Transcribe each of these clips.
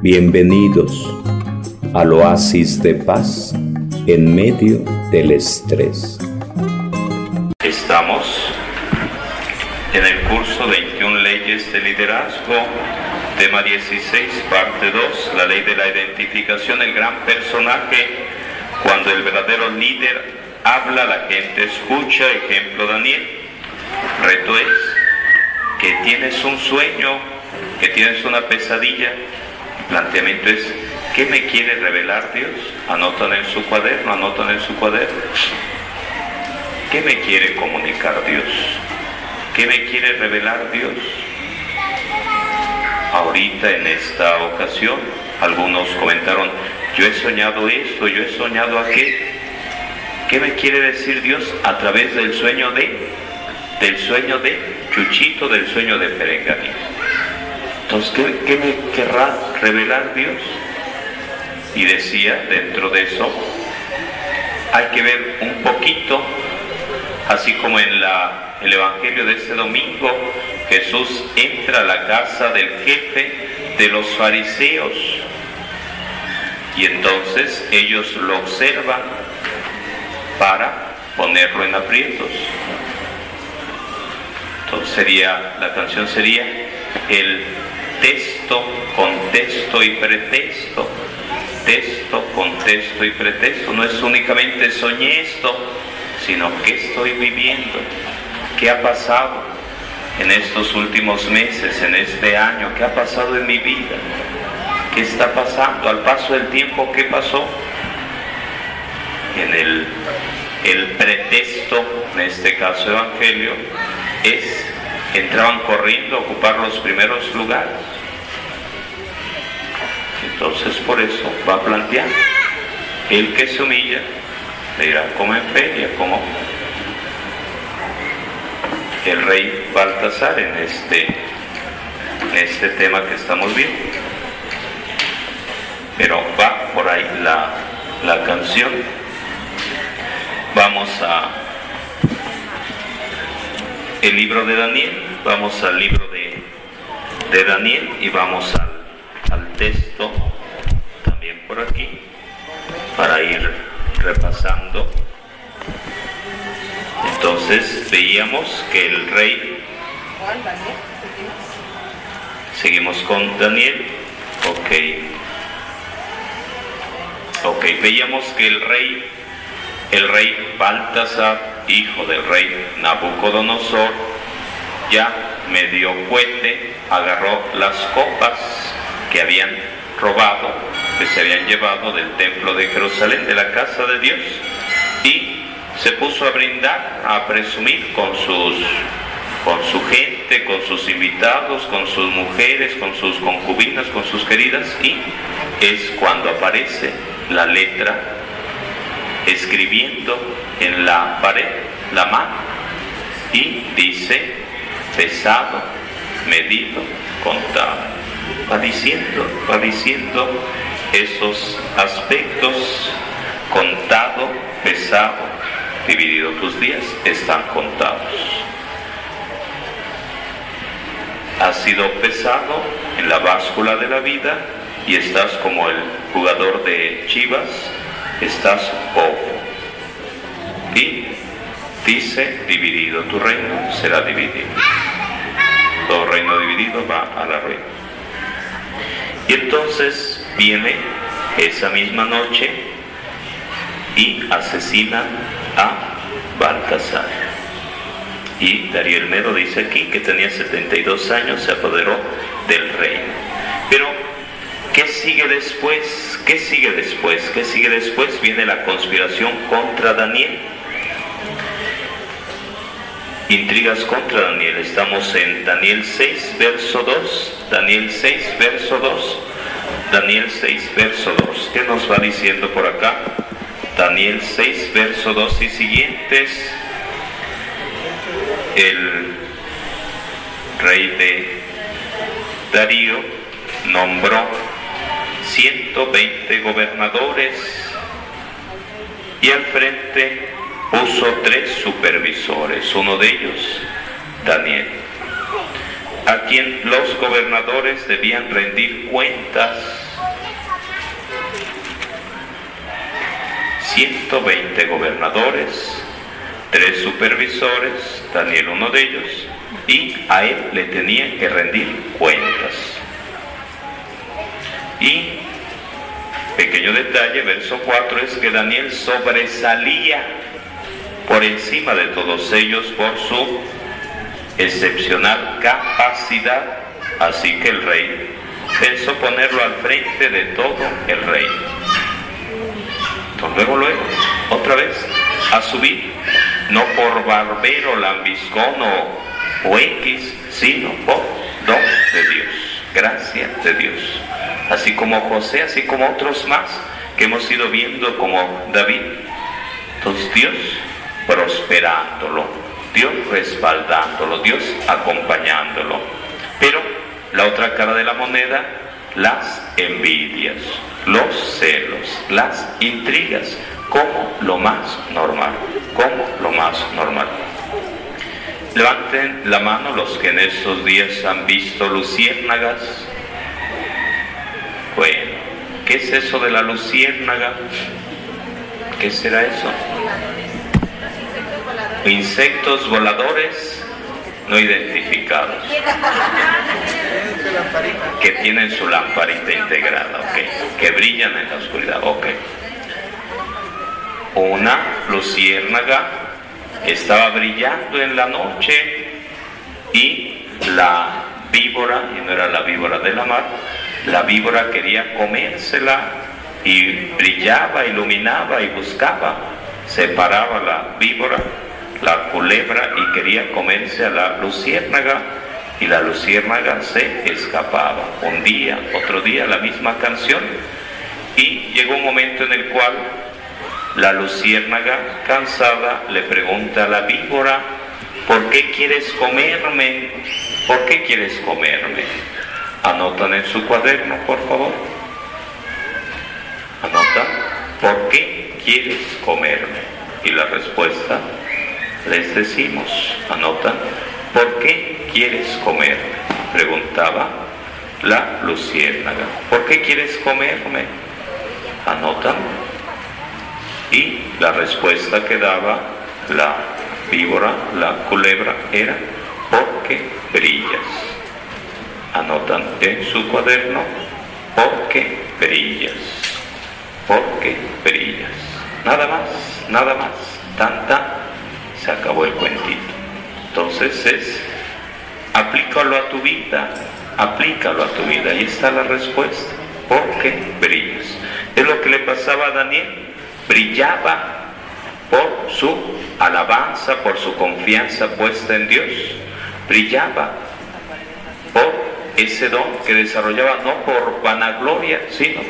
Bienvenidos al oasis de paz en medio del estrés. Estamos en el curso 21 leyes de liderazgo, tema 16, parte 2, la ley de la identificación, el gran personaje, cuando el verdadero líder habla, la gente escucha, ejemplo Daniel. Reto es que tienes un sueño, que tienes una pesadilla, planteamiento es, ¿qué me quiere revelar Dios? Anotan en su cuaderno, anotan en su cuaderno. ¿Qué me quiere comunicar Dios? ¿Qué me quiere revelar Dios? Ahorita en esta ocasión, algunos comentaron, yo he soñado esto, yo he soñado aquello. ¿Qué me quiere decir Dios a través del sueño de, del sueño de Chuchito, del sueño de Perenganito? Entonces, ¿qué, me querrá revelar Dios? Y decía, dentro de eso, hay que ver un poquito, así como en el Evangelio de este domingo, Jesús entra a la casa del jefe de los fariseos y entonces ellos lo observan para ponerlo en aprietos. Entonces sería, la canción sería el texto, contexto y pretexto. Texto, contexto y pretexto. No es únicamente soñé esto, sino qué estoy viviendo, qué ha pasado en estos últimos meses, en este año, qué ha pasado en mi vida, qué está pasando al paso del tiempo, qué pasó. En el, el pretexto, en este caso evangelio, es entraban corriendo a ocupar los primeros lugares. Entonces por eso va planteando, el que se humilla le dirá como en feria, como el rey Baltasar en este, en este tema que estamos viendo. Pero va por ahí la, la canción. Vamos a el libro de Daniel, vamos al libro de, de Daniel y vamos al, al, texto también por aquí para ir repasando. Entonces veíamos que el rey... Seguimos con Daniel. Ok. Ok, veíamos que el rey, el rey Baltasar, hijo del rey Nabucodonosor, ya medio cuete, agarró las copas que habían robado, que se habían llevado del templo de Jerusalén, de la casa de Dios, y se puso a brindar, a presumir con sus con su gente, con sus invitados, con sus mujeres, con sus concubinas, con sus queridas, y es cuando aparece la letra escribiendo en la pared la mano y dice pesado, medido, contado. Va diciendo, va diciendo esos aspectos, contado, pesado, dividido tus días, están contados. Has sido pesado en la báscula de la vida y estás como el jugador de Chivas, estás poco. Y dice, dividido tu reino, será dividido. Todo reino dividido va a la ruina. Y entonces viene esa misma noche y asesina a Baltasar. Y Darío el Medo dice aquí que tenía 72 años, se apoderó del reino. Pero, ¿qué sigue después? ¿Qué sigue después? ¿Qué sigue después? Viene la conspiración contra Daniel. Intrigas contra Daniel. Estamos en Daniel 6, verso 2. Daniel 6, verso 2. Daniel 6, verso 2. ¿Qué nos va diciendo por acá? Daniel 6, verso 2 y siguientes. El rey de Darío nombró 120 gobernadores y al frente puso tres supervisores, uno de ellos, Daniel. a quien los gobernadores debían rendir cuentas. 120 gobernadores, tres supervisores, Daniel uno de ellos, y a él le tenían que rendir cuentas. Y pequeño detalle, verso 4, es que Daniel sobresalía por encima de todos ellos por su excepcional capacidad, así que el rey pensó ponerlo al frente de todo el reino. Entonces luego, luego, otra vez, a subir, no por barbero, lambiscón o, o X, sino por don de Dios, gracia de Dios. Así como José, así como otros más que hemos ido viendo como David. Entonces Dios prosperándolo, Dios respaldándolo, Dios acompañándolo. Pero la otra cara de la moneda, las envidias, los celos, las intrigas, como lo más normal, como lo más normal. Levanten la mano los que en estos días han visto luciérnagas. Bueno, ¿qué es eso de la luciérnaga? ¿Qué será eso? insectos voladores no identificados que tienen su lamparita integrada, que brillan en la oscuridad, ok. Una luciérnaga estaba brillando en la noche y la víbora, y no era la víbora de la mar, la víbora quería comérsela y brillaba, iluminaba y buscaba, separaba la víbora la culebra y quería comerse a la luciérnaga y la luciérnaga se escapaba. Un día, otro día, la misma canción y llegó un momento en el cual la luciérnaga, cansada, le pregunta a la víbora, ¿por qué quieres comerme? ¿Por qué quieres comerme? Anotan en su cuaderno, por favor. Anotan, ¿por qué quieres comerme? Y la respuesta les decimos, anotan, ¿por qué quieres comer? Preguntaba la luciérnaga. ¿Por qué quieres comerme? Anotan. Y la respuesta que daba la víbora, la culebra, era porque brillas. Anotan en su cuaderno, porque brillas, porque brillas. Nada más, nada más, tanta se acabó el cuentito. Entonces es, aplícalo a tu vida, aplícalo a tu vida. Ahí está la respuesta. Porque brillas. Es lo que le pasaba a Daniel. Brillaba por su alabanza, por su confianza puesta en Dios. Brillaba por ese don que desarrollaba no por vanagloria, sino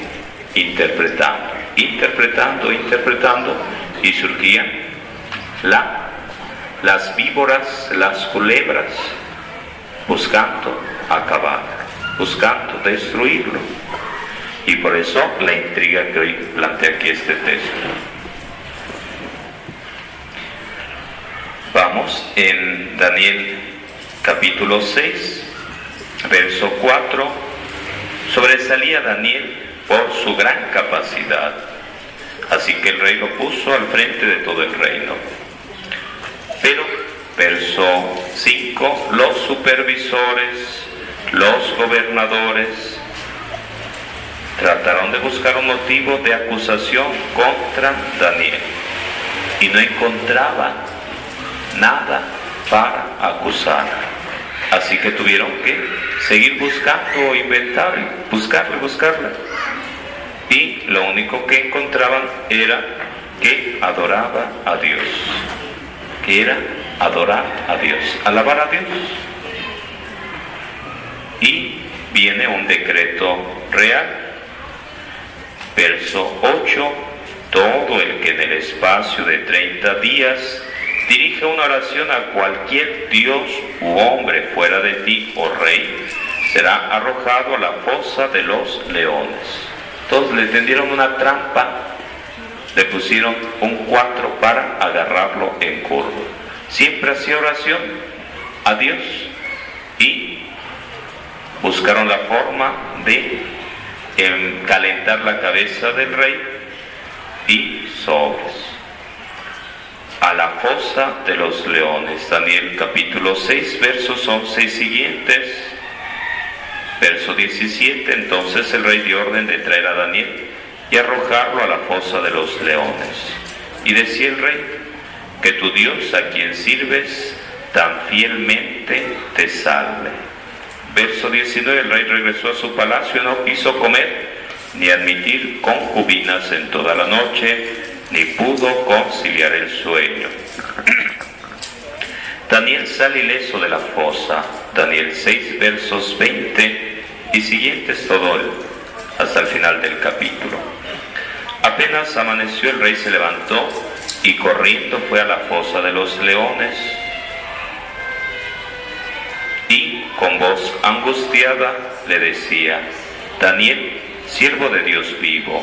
interpretando, interpretando, interpretando, y surgía la las víboras, las culebras, buscando acabar, buscando destruirlo. Y por eso la intriga que hoy plantea aquí este texto. Vamos en Daniel capítulo 6, verso 4. Sobresalía Daniel por su gran capacidad. Así que el rey lo puso al frente de todo el reino pero, verso 5, los supervisores, los gobernadores, trataron de buscar un motivo de acusación contra Daniel y no encontraban nada para acusar. Así que tuvieron que seguir buscando o inventar, buscarle, buscarle. Y lo único que encontraban era que adoraba a Dios era adorar a Dios, alabar a Dios. Y viene un decreto real. Verso 8, todo el que en el espacio de 30 días dirige una oración a cualquier Dios u hombre fuera de ti, oh rey, será arrojado a la fosa de los leones. Todos le tendieron una trampa le pusieron un cuatro para agarrarlo en curva. Siempre hacía oración a Dios y buscaron la forma de em, calentar la cabeza del rey y sobres. A la fosa de los leones, Daniel capítulo 6, versos 11 y siguientes. Verso 17, entonces el rey dio orden de traer a Daniel y arrojarlo a la fosa de los leones. Y decía el rey, que tu Dios a quien sirves tan fielmente te salve. Verso 19, el rey regresó a su palacio, no quiso comer ni admitir concubinas en toda la noche, ni pudo conciliar el sueño. Daniel sale ileso de la fosa, Daniel 6 versos 20 y siguientes todo hasta el final del capítulo. Apenas amaneció el rey se levantó y corriendo fue a la fosa de los leones con voz angustiada le decía, Daniel, siervo de Dios vivo,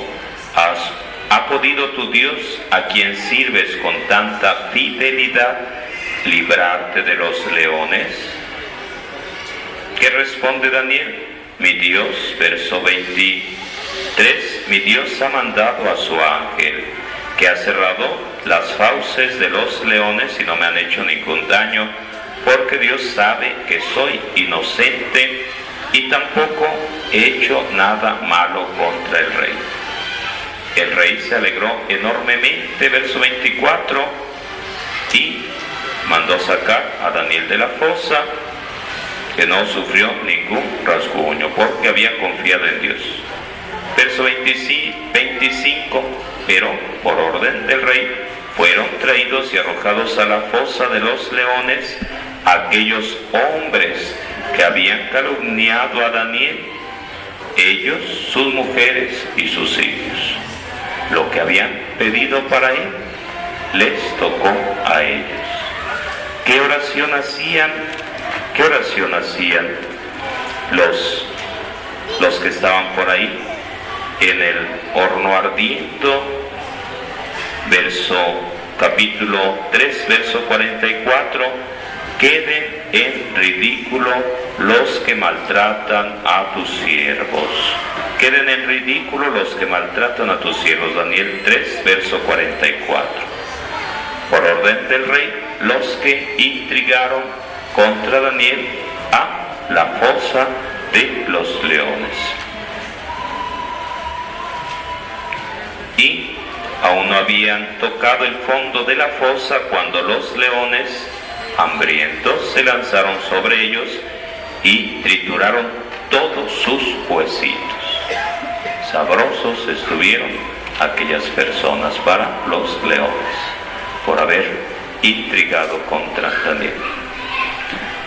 ¿has, ¿ha podido tu Dios, a quien sirves con tanta fidelidad, librarte de los leones? ¿Qué responde Daniel? Mi Dios, verso 23, mi Dios ha mandado a su ángel, que ha cerrado las fauces de los leones y no me han hecho ningún daño porque Dios sabe que soy inocente y tampoco he hecho nada malo contra el rey. El rey se alegró enormemente, verso 24, y mandó sacar a Daniel de la fosa, que no sufrió ningún rasguño, porque había confiado en Dios. Verso 25, pero por orden del rey fueron traídos y arrojados a la fosa de los leones aquellos hombres que habían calumniado a Daniel, ellos, sus mujeres y sus hijos. Lo que habían pedido para él, les tocó a ellos. ¿Qué oración hacían? ¿Qué oración hacían los, los que estaban por ahí en el horno ardiendo? Verso capítulo 3, verso 44 queden en ridículo los que maltratan a tus siervos. Queden en ridículo los que maltratan a tus siervos. Daniel 3, verso 44. Por orden del rey, los que intrigaron contra Daniel a la fosa de los leones. Y aún no habían tocado el fondo de la fosa cuando los leones hambrientos se lanzaron sobre ellos y trituraron todos sus huesitos. Sabrosos estuvieron aquellas personas para los leones por haber intrigado contra Daniel.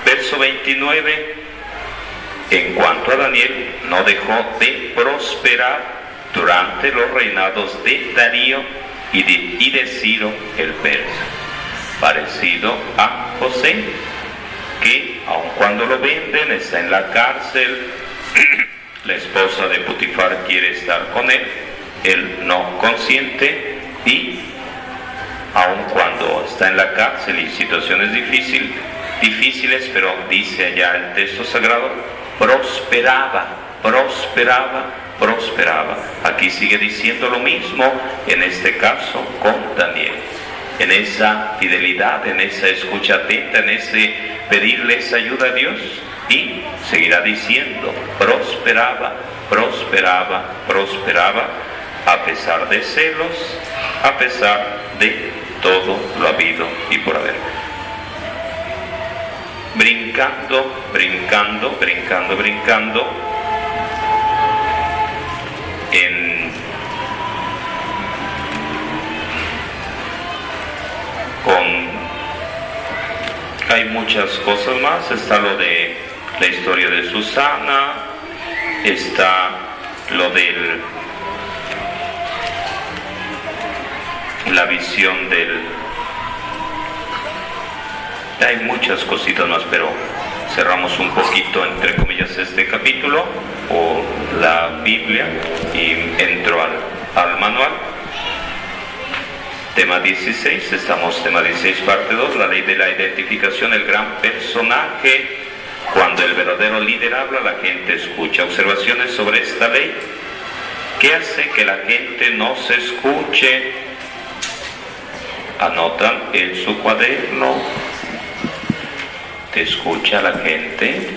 Verso 29. En cuanto a Daniel, no dejó de prosperar durante los reinados de Darío y de, y de Ciro el persa parecido a José, que aun cuando lo venden está en la cárcel, la esposa de Putifar quiere estar con él, él no consiente y aun cuando está en la cárcel y situaciones difíciles, difíciles, pero dice allá el texto sagrado, prosperaba, prosperaba, prosperaba. Aquí sigue diciendo lo mismo, en este caso con Daniel en esa fidelidad, en esa escucha atenta, en ese pedirle esa ayuda a Dios y seguirá diciendo, prosperaba, prosperaba, prosperaba, a pesar de celos, a pesar de todo lo habido y por haber. Brincando, brincando, brincando, brincando, en hay muchas cosas más, está lo de la historia de Susana, está lo de la visión del hay muchas cositas más, pero cerramos un poquito, entre comillas, este capítulo o la Biblia y entro al, al manual. Tema 16, estamos tema 16 parte 2, la ley de la identificación, el gran personaje Cuando el verdadero líder habla, la gente escucha. Observaciones sobre esta ley. ¿Qué hace que la gente no se escuche? Anotan en su cuaderno. ¿Te escucha la gente?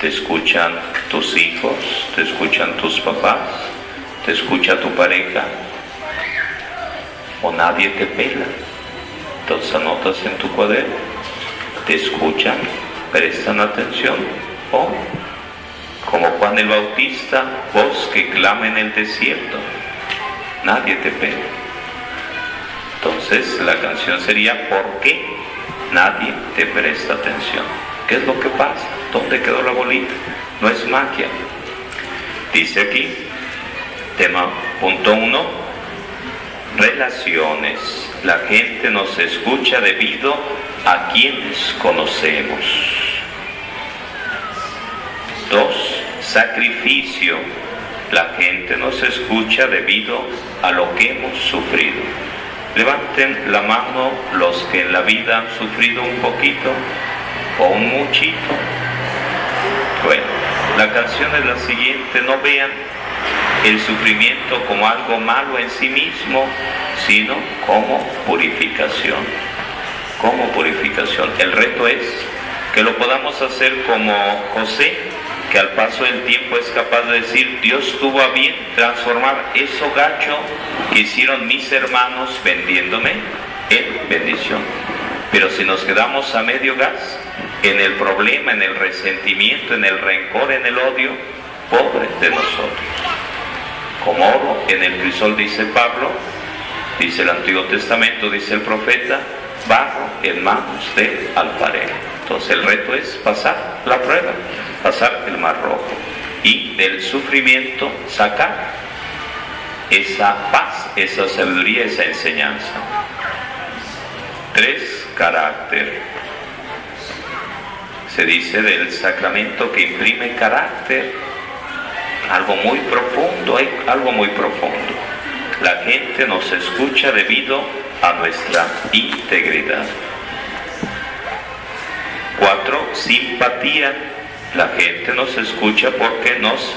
¿Te escuchan tus hijos? ¿Te escuchan tus papás? ¿Te escucha tu pareja? ¿O nadie te pela? Entonces anotas en tu cuaderno. ¿Te escuchan? ¿Prestan atención? ¿O como Juan el Bautista, voz que clama en el desierto? Nadie te pela. Entonces la canción sería ¿Por qué nadie te presta atención? ¿Qué es lo que pasa? ¿Dónde quedó la bolita? No es magia. Dice aquí, tema punto uno, relaciones. La gente nos escucha debido a quienes conocemos. Dos, sacrificio. La gente nos escucha debido a lo que hemos sufrido. Levanten la mano los que en la vida han sufrido un poquito o un muchito. Bueno, la canción es la siguiente, no vean el sufrimiento como algo malo en sí mismo, sino como purificación. Como purificación. El reto es que lo podamos hacer como José, que al paso del tiempo es capaz de decir, Dios tuvo a bien transformar eso gacho que hicieron mis hermanos vendiéndome en bendición. Pero si nos quedamos a medio gas, en el problema, en el resentimiento, en el rencor, en el odio, pobre de nosotros. Como oro en el crisol, dice Pablo, dice el Antiguo Testamento, dice el profeta, barro en manos del alfarero. Entonces el reto es pasar la prueba, pasar el mar rojo y del sufrimiento sacar esa paz, esa sabiduría, esa enseñanza. Tres, carácter. Se dice del sacramento que imprime carácter, algo muy profundo, hay algo muy profundo. La gente nos escucha debido a nuestra integridad. Cuatro, simpatía. La gente nos escucha porque nos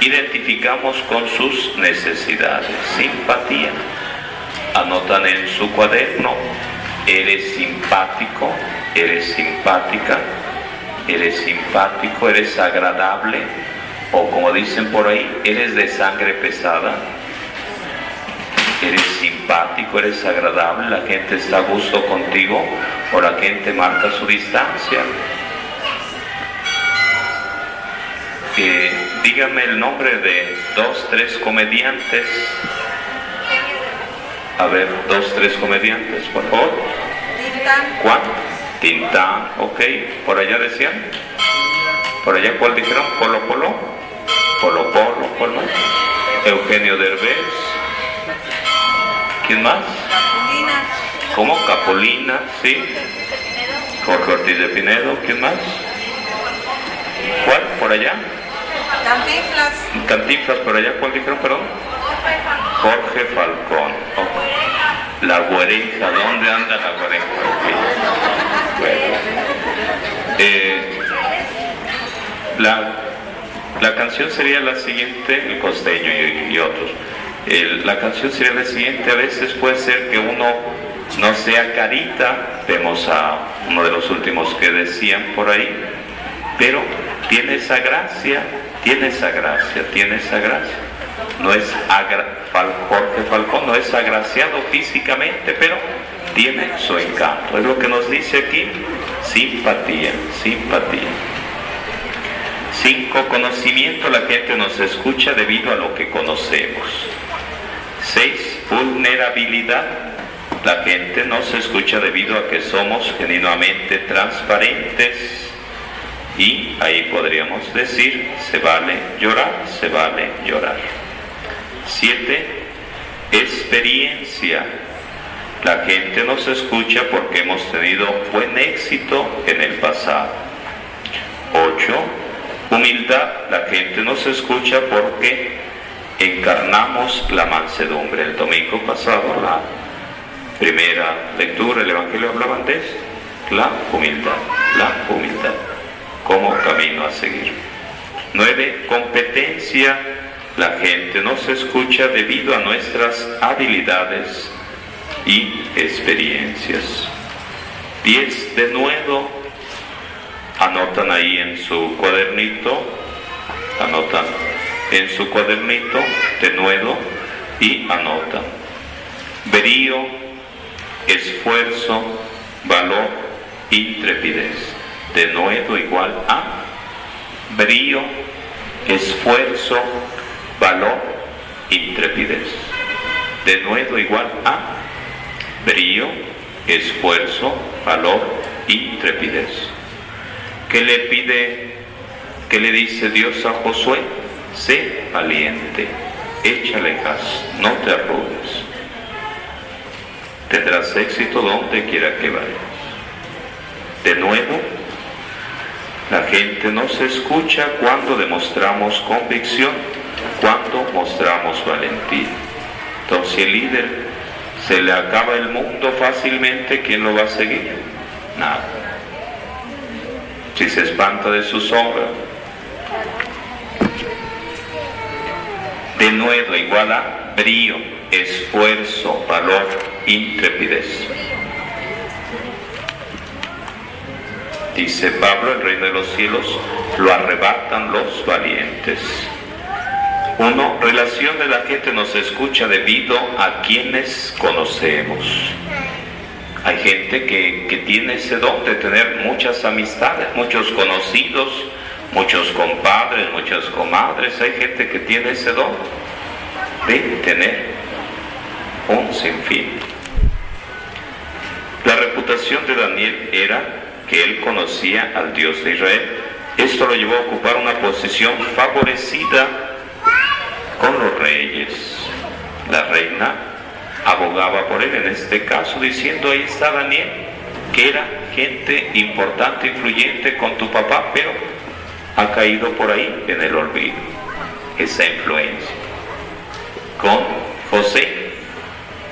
identificamos con sus necesidades. Simpatía. Anotan en su cuaderno, eres simpático, eres simpática, eres simpático, eres agradable, o como dicen por ahí, eres de sangre pesada, eres simpático, eres agradable, la gente está a gusto contigo o la gente marca su distancia. Eh, dígame el nombre de dos, tres comediantes. A ver, dos, tres comediantes, por favor. ¿Cuál? Tintán, ok. ¿Por allá decían? ¿Por allá cuál dijeron? ¿Polo Polo? Polo Polo, ¿cuál más? Eugenio Derbez. ¿Quién más? Capulina. ¿Cómo? Capolina, sí. Jorge Ortiz de Pinedo, ¿quién más? ¿Cuál? ¿Por allá? Cantinflas. Cantinflas, por allá, ¿cuál dijeron, perdón? Jorge Falcón. Oh. La güereja, ¿dónde anda la güereja? Bueno. Eh, la, la canción sería la siguiente, el costeño y, y otros. La canción sería la siguiente, a veces puede ser que uno no sea carita, vemos a uno de los últimos que decían por ahí, pero tiene esa gracia, tiene esa gracia, tiene esa gracia. No es Fal- Jorge Falcón, no es agraciado físicamente, pero tiene su encanto. Es lo que nos dice aquí, simpatía, simpatía. Cinco, conocimiento, la gente nos escucha debido a lo que conocemos. Seis, vulnerabilidad, la gente nos escucha debido a que somos genuinamente transparentes. Y ahí podríamos decir, se vale llorar, se vale llorar. Siete, experiencia. La gente nos escucha porque hemos tenido buen éxito en el pasado. Ocho, humildad. La gente nos escucha porque encarnamos la mansedumbre. El domingo pasado, la primera lectura, el Evangelio hablaban de. La humildad, la humildad. como camino a seguir. 9. Competencia. La gente no se escucha debido a nuestras habilidades y experiencias. 10. De nuevo, anotan ahí en su cuadernito, anotan en su cuadernito de nuevo y anotan. Verío, esfuerzo, valor, intrepidez. De nuevo igual a brío, esfuerzo, valor, intrepidez. De nuevo igual a brío, esfuerzo, valor, intrepidez. ¿Qué le pide, qué le dice Dios a Josué? Sé valiente, échale gas, no te arrugues. Tendrás éxito donde quiera que vayas. De nuevo, la gente no se escucha cuando demostramos convicción, cuando mostramos valentía. Entonces, si el líder se le acaba el mundo fácilmente, ¿quién lo va a seguir? Nada. Si se espanta de su sombra, de nuevo igual a brío, esfuerzo, valor, intrepidez. Dice Pablo, el reino de los cielos lo arrebatan los valientes. Uno, relación de la gente nos escucha debido a quienes conocemos. Hay gente que, que tiene ese don de tener muchas amistades, muchos conocidos, muchos compadres, muchas comadres. Hay gente que tiene ese don de tener un sinfín. La reputación de Daniel era que él conocía al Dios de Israel. Esto lo llevó a ocupar una posición favorecida con los reyes. La reina abogaba por él en este caso, diciendo, ahí está Daniel, que era gente importante, influyente con tu papá, pero ha caído por ahí en el olvido, esa influencia. Con José,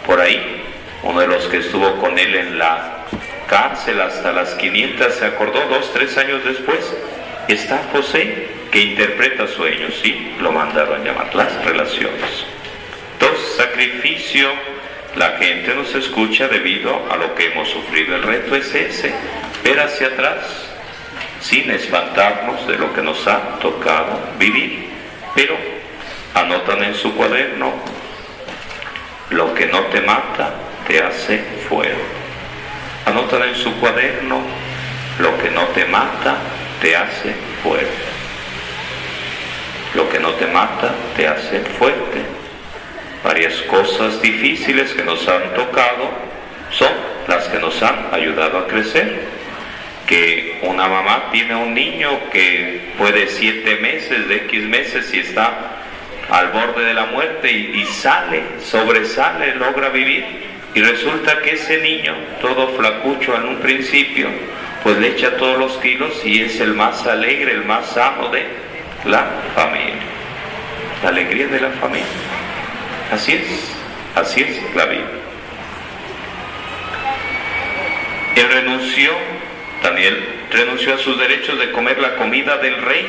por ahí, uno de los que estuvo con él en la cárcel hasta las 500, se acordó dos, tres años después, está José que interpreta sueños, sí, lo mandaron a llamar las relaciones. Dos, sacrificio, la gente nos escucha debido a lo que hemos sufrido. El reto es ese, ver hacia atrás, sin espantarnos de lo que nos ha tocado vivir. Pero anotan en su cuaderno, lo que no te mata te hace fuego. Anotan en su cuaderno, lo que no te mata te hace fuego. Lo que no te mata te hace fuerte. Varias cosas difíciles que nos han tocado son las que nos han ayudado a crecer. Que una mamá tiene un niño que puede siete meses, de X meses y está al borde de la muerte y, y sale, sobresale, logra vivir. Y resulta que ese niño, todo flacucho en un principio, pues le echa todos los kilos y es el más alegre, el más sano de la familia. La alegría de la familia. Así es, así es la vida. Él renunció, Daniel renunció a sus derechos de comer la comida del rey.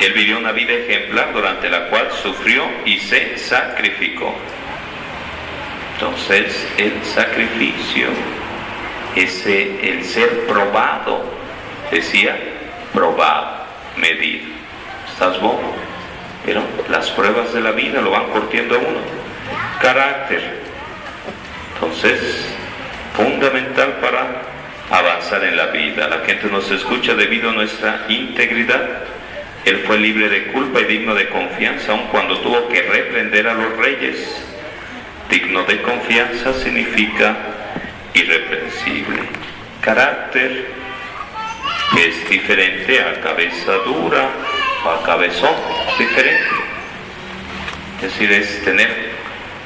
Él vivió una vida ejemplar durante la cual sufrió y se sacrificó. Entonces el sacrificio, ese, el ser probado, decía, probado, medido. ¿Estás bobo? Pero las pruebas de la vida lo van cortiendo a uno. Carácter. Entonces, fundamental para avanzar en la vida. La gente nos escucha debido a nuestra integridad. Él fue libre de culpa y digno de confianza, aun cuando tuvo que reprender a los reyes. Digno de confianza significa irreprensible. Carácter es diferente a cabeza dura o a cabezón, diferente. Es decir, es tener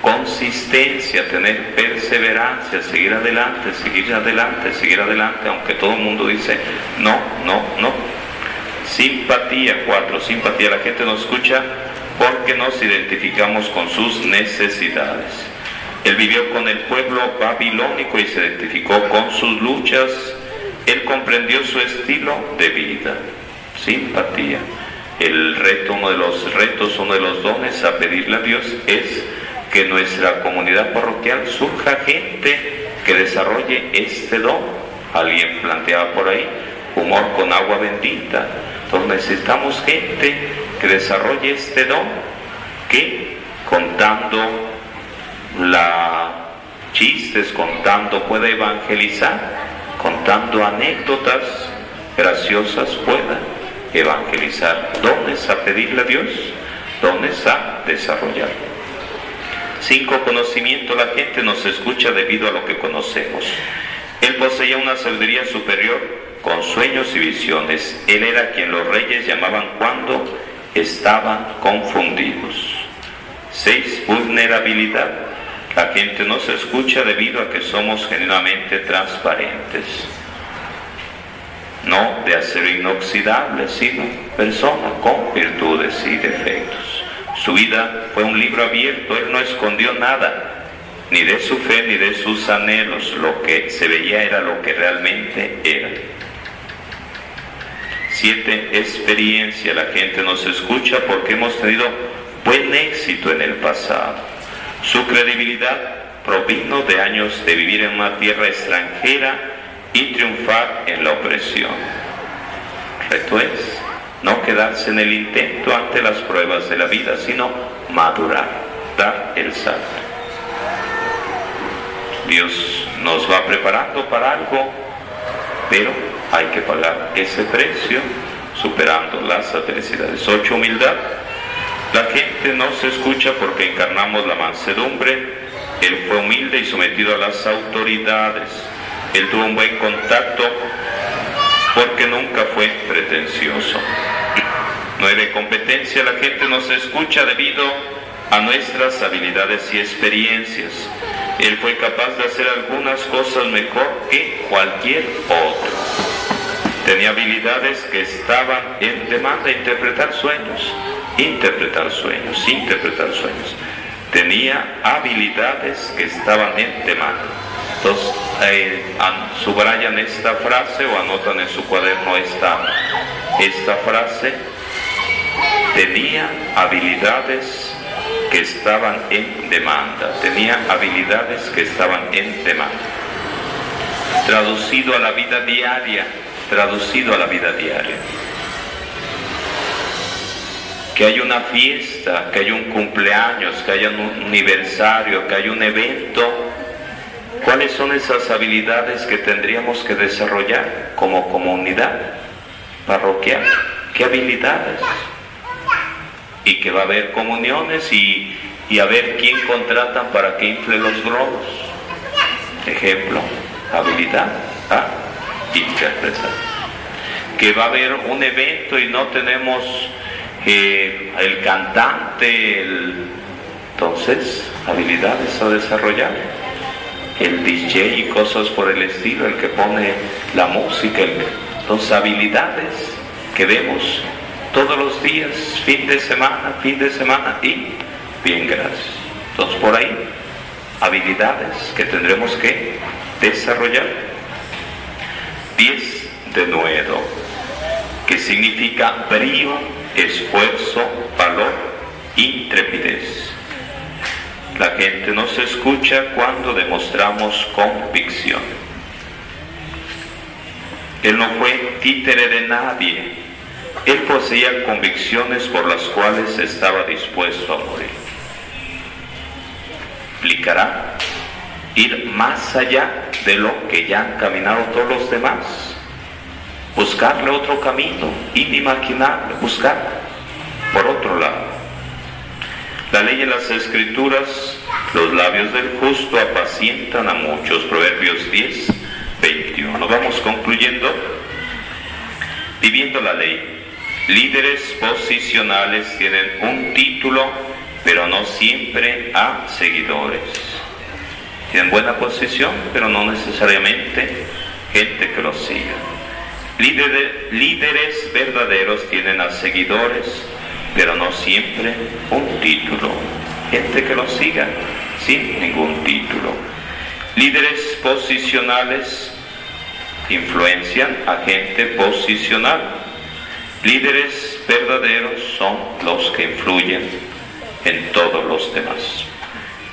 consistencia, tener perseverancia, seguir adelante, seguir adelante, seguir adelante, aunque todo el mundo dice no, no, no. Simpatía, cuatro, simpatía. La gente nos escucha porque nos identificamos con sus necesidades. Él vivió con el pueblo babilónico y se identificó con sus luchas. Él comprendió su estilo de vida. simpatía. El reto, uno de los retos, uno de los dones a pedirle a Dios es que nuestra comunidad parroquial surja gente que desarrolle este don. Alguien planteaba por ahí, humor con agua bendita. Entonces necesitamos gente que desarrolle este don, que contando la chistes, contando pueda evangelizar, contando anécdotas graciosas pueda evangelizar. Dones a pedirle a Dios, dones a desarrollar. Cinco, conocimiento. La gente nos escucha debido a lo que conocemos. Él poseía una sabiduría superior con sueños y visiones. Él era quien los reyes llamaban cuando estaban confundidos. Seis, vulnerabilidad. La gente nos escucha debido a que somos genuinamente transparentes. No de acero inoxidable, sino persona con virtudes y defectos. Su vida fue un libro abierto, él no escondió nada, ni de su fe ni de sus anhelos. Lo que se veía era lo que realmente era. Siete, experiencia. La gente nos escucha porque hemos tenido buen éxito en el pasado. Su credibilidad provino de años de vivir en una tierra extranjera y triunfar en la opresión. reto es no quedarse en el intento ante las pruebas de la vida, sino madurar, dar el salto. Dios nos va preparando para algo, pero hay que pagar ese precio superando las adversidades. Ocho, humildad. La gente no se escucha porque encarnamos la mansedumbre. Él fue humilde y sometido a las autoridades. Él tuvo un buen contacto porque nunca fue pretencioso. Nueve, competencia. La gente nos escucha debido a nuestras habilidades y experiencias. Él fue capaz de hacer algunas cosas mejor que cualquier otro. Tenía habilidades que estaban en demanda, interpretar sueños, interpretar sueños, interpretar sueños. Tenía habilidades que estaban en demanda. Entonces, eh, subrayan esta frase o anotan en su cuaderno esta, esta frase. Tenía habilidades que estaban en demanda. Tenía habilidades que estaban en demanda. Traducido a la vida diaria, traducido a la vida diaria. Que hay una fiesta, que hay un cumpleaños, que haya un aniversario, que hay un evento. ¿Cuáles son esas habilidades que tendríamos que desarrollar como comunidad parroquial? ¿Qué habilidades? Y que va a haber comuniones y, y a ver quién contratan para que infle los globos. Ejemplo, habilidad. ¿ah? interpretar. Que va a haber un evento y no tenemos eh, el cantante, entonces habilidades a desarrollar. El DJ y cosas por el estilo, el que pone la música, entonces habilidades que vemos todos los días, fin de semana, fin de semana y bien, gracias. Entonces por ahí, habilidades que tendremos que desarrollar. 10 de nuevo, que significa brío, esfuerzo, valor, intrepidez. La gente nos escucha cuando demostramos convicción. Él no fue títere de nadie. Él poseía convicciones por las cuales estaba dispuesto a morir. Explicará ir más allá de lo que ya han caminado todos los demás. Buscarle otro camino, inimaginable, buscar por otro lado. La ley en las escrituras, los labios del justo apacientan a muchos. Proverbios 10, 21. Vamos concluyendo. Viviendo la ley. Líderes posicionales tienen un título, pero no siempre a seguidores tienen buena posición, pero no necesariamente gente que los siga. líderes verdaderos tienen a seguidores, pero no siempre un título. Gente que los siga sin ningún título. Líderes posicionales influencian a gente posicional. Líderes verdaderos son los que influyen en todos los demás.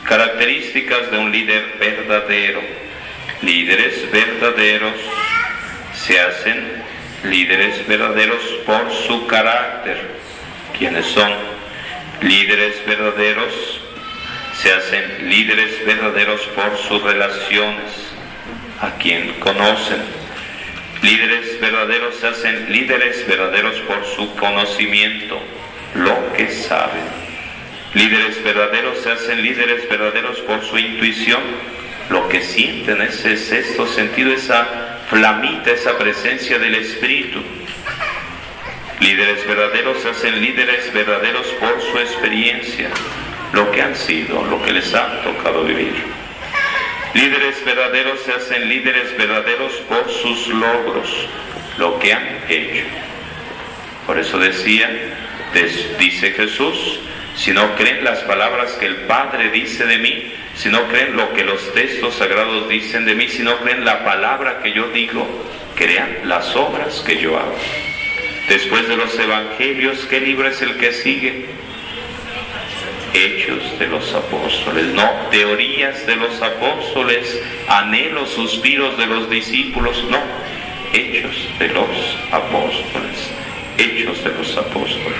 Características de un líder verdadero. Líderes verdaderos se hacen líderes verdaderos por su carácter. ¿Quiénes son? Líderes verdaderos se hacen líderes verdaderos por sus relaciones, a quien conocen. Líderes verdaderos se hacen líderes verdaderos por su conocimiento, lo que saben. Líderes verdaderos se hacen líderes verdaderos por su intuición, lo que sienten, ese sexto sentido, esa flamita, esa presencia del Espíritu. Líderes verdaderos se hacen líderes verdaderos por su experiencia, lo que han sido, lo que les ha tocado vivir. Líderes verdaderos se hacen líderes verdaderos por sus logros, lo que han hecho. Por eso decía, dice Jesús, si no creen las palabras que el Padre dice de mí, si no creen lo que los textos sagrados dicen de mí, si no creen la palabra que yo digo, crean las obras que yo hago. Después de los evangelios, ¿qué libro es el que sigue? Hechos de los apóstoles, no teorías de los apóstoles, anhelos, suspiros de los discípulos, no, hechos de los apóstoles, hechos de los apóstoles.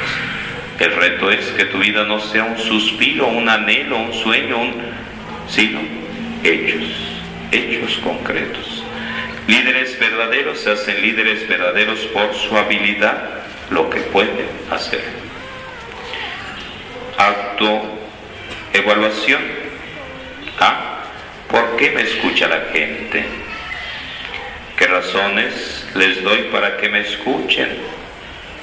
El reto es que tu vida no sea un suspiro, un anhelo, un sueño, un... sino hechos, hechos concretos. Líderes verdaderos se hacen líderes verdaderos por su habilidad, lo que pueden hacer. Auto evaluación. ¿Ah? ¿Por qué me escucha la gente? ¿Qué razones les doy para que me escuchen?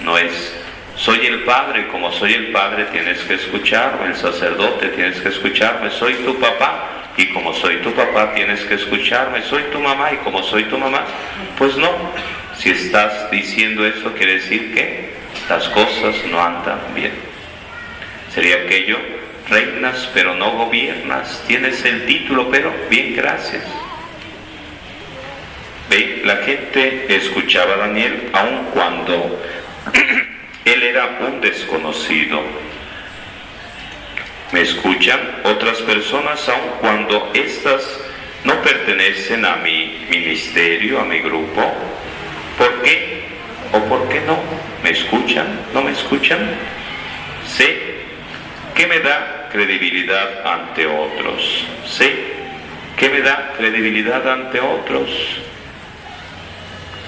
No es, soy el padre, como soy el padre tienes que escucharme, el sacerdote tienes que escucharme, soy tu papá, y como soy tu papá tienes que escucharme, soy tu mamá y como soy tu mamá, pues no. Si estás diciendo eso quiere decir que las cosas no andan bien. Sería aquello, reinas pero no gobiernas, tienes el título pero bien, gracias. Ve, la gente escuchaba a Daniel aun cuando él era un desconocido me escuchan otras personas aun cuando éstas no pertenecen a mi ministerio, a mi grupo. ¿Por qué? ¿O por qué no? ¿Me escuchan? ¿No me escuchan? Sé que me da credibilidad ante otros. Sé que me da credibilidad ante otros.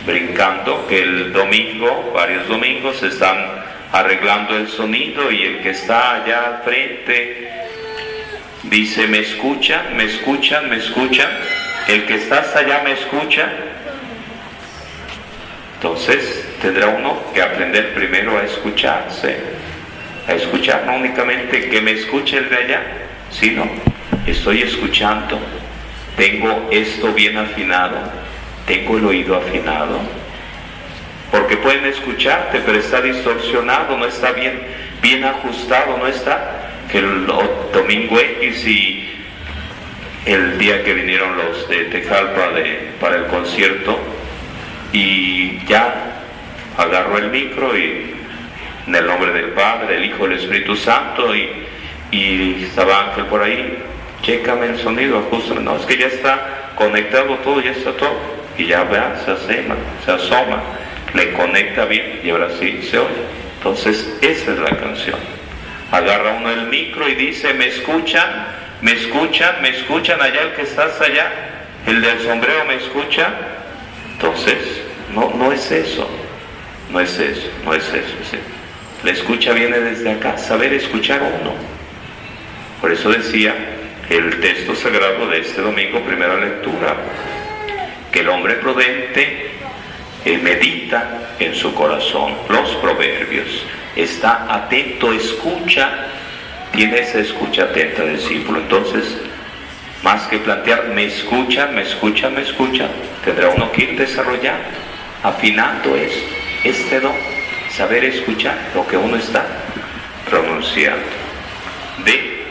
Brincando que el domingo, varios domingos, están arreglando el sonido y el que está allá al frente dice, ¿me escuchan? ¿Me escuchan? ¿Me escuchan? El que está hasta allá me escucha. Entonces tendrá uno que aprender primero a escucharse, a escuchar no únicamente que me escuche el de allá, sino estoy escuchando, tengo esto bien afinado, tengo el oído afinado porque pueden escucharte, pero está distorsionado, no está bien, bien ajustado, no está que el domingo X y el día que vinieron los de Tejalpa para el concierto y ya agarró el micro y en el nombre del Padre, del Hijo, del Espíritu Santo y, y estaba Ángel por ahí, chécame el sonido, ajustame, no, es que ya está conectado todo, ya está todo y ya vea, se asoma, se asoma le conecta bien y ahora sí se oye. Entonces, esa es la canción. Agarra uno el micro y dice, ¿me escuchan? ¿Me escuchan? ¿Me escuchan allá el que estás allá? ¿El del sombrero me escucha? Entonces, no, no es eso. No es eso, no es eso. La escucha viene desde acá, saber escuchar uno. Por eso decía el texto sagrado de este domingo, primera lectura, que el hombre prudente medita en su corazón los proverbios, está atento, escucha, tiene esa escucha atenta discípulo. Entonces, más que plantear, me escucha, me escucha, me escucha, tendrá uno que ir desarrollando, afinando esto, este don, saber escuchar lo que uno está pronunciando. De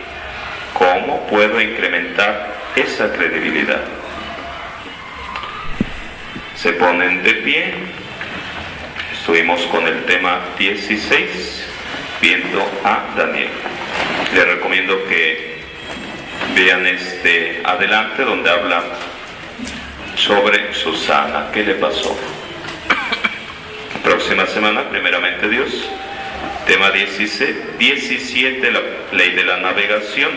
cómo puedo incrementar esa credibilidad se ponen de pie. Estuvimos con el tema 16, viendo a Daniel. Les recomiendo que vean este adelante donde habla sobre Susana. ¿Qué le pasó? Próxima semana, primeramente Dios. Tema 17, 17 la ley de la navegación.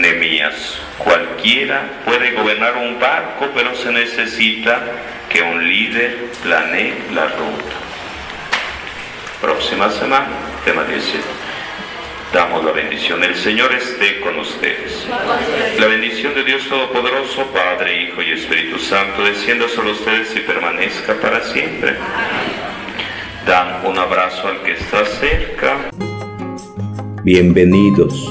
Nemías. Cualquiera puede gobernar un barco, pero se necesita que un líder planee la ruta. Próxima semana, tema 17 damos la bendición. El Señor esté con ustedes. La bendición de Dios Todopoderoso, Padre, Hijo y Espíritu Santo, descienda sobre ustedes y permanezca para siempre. Dan un abrazo al que está cerca. Bienvenidos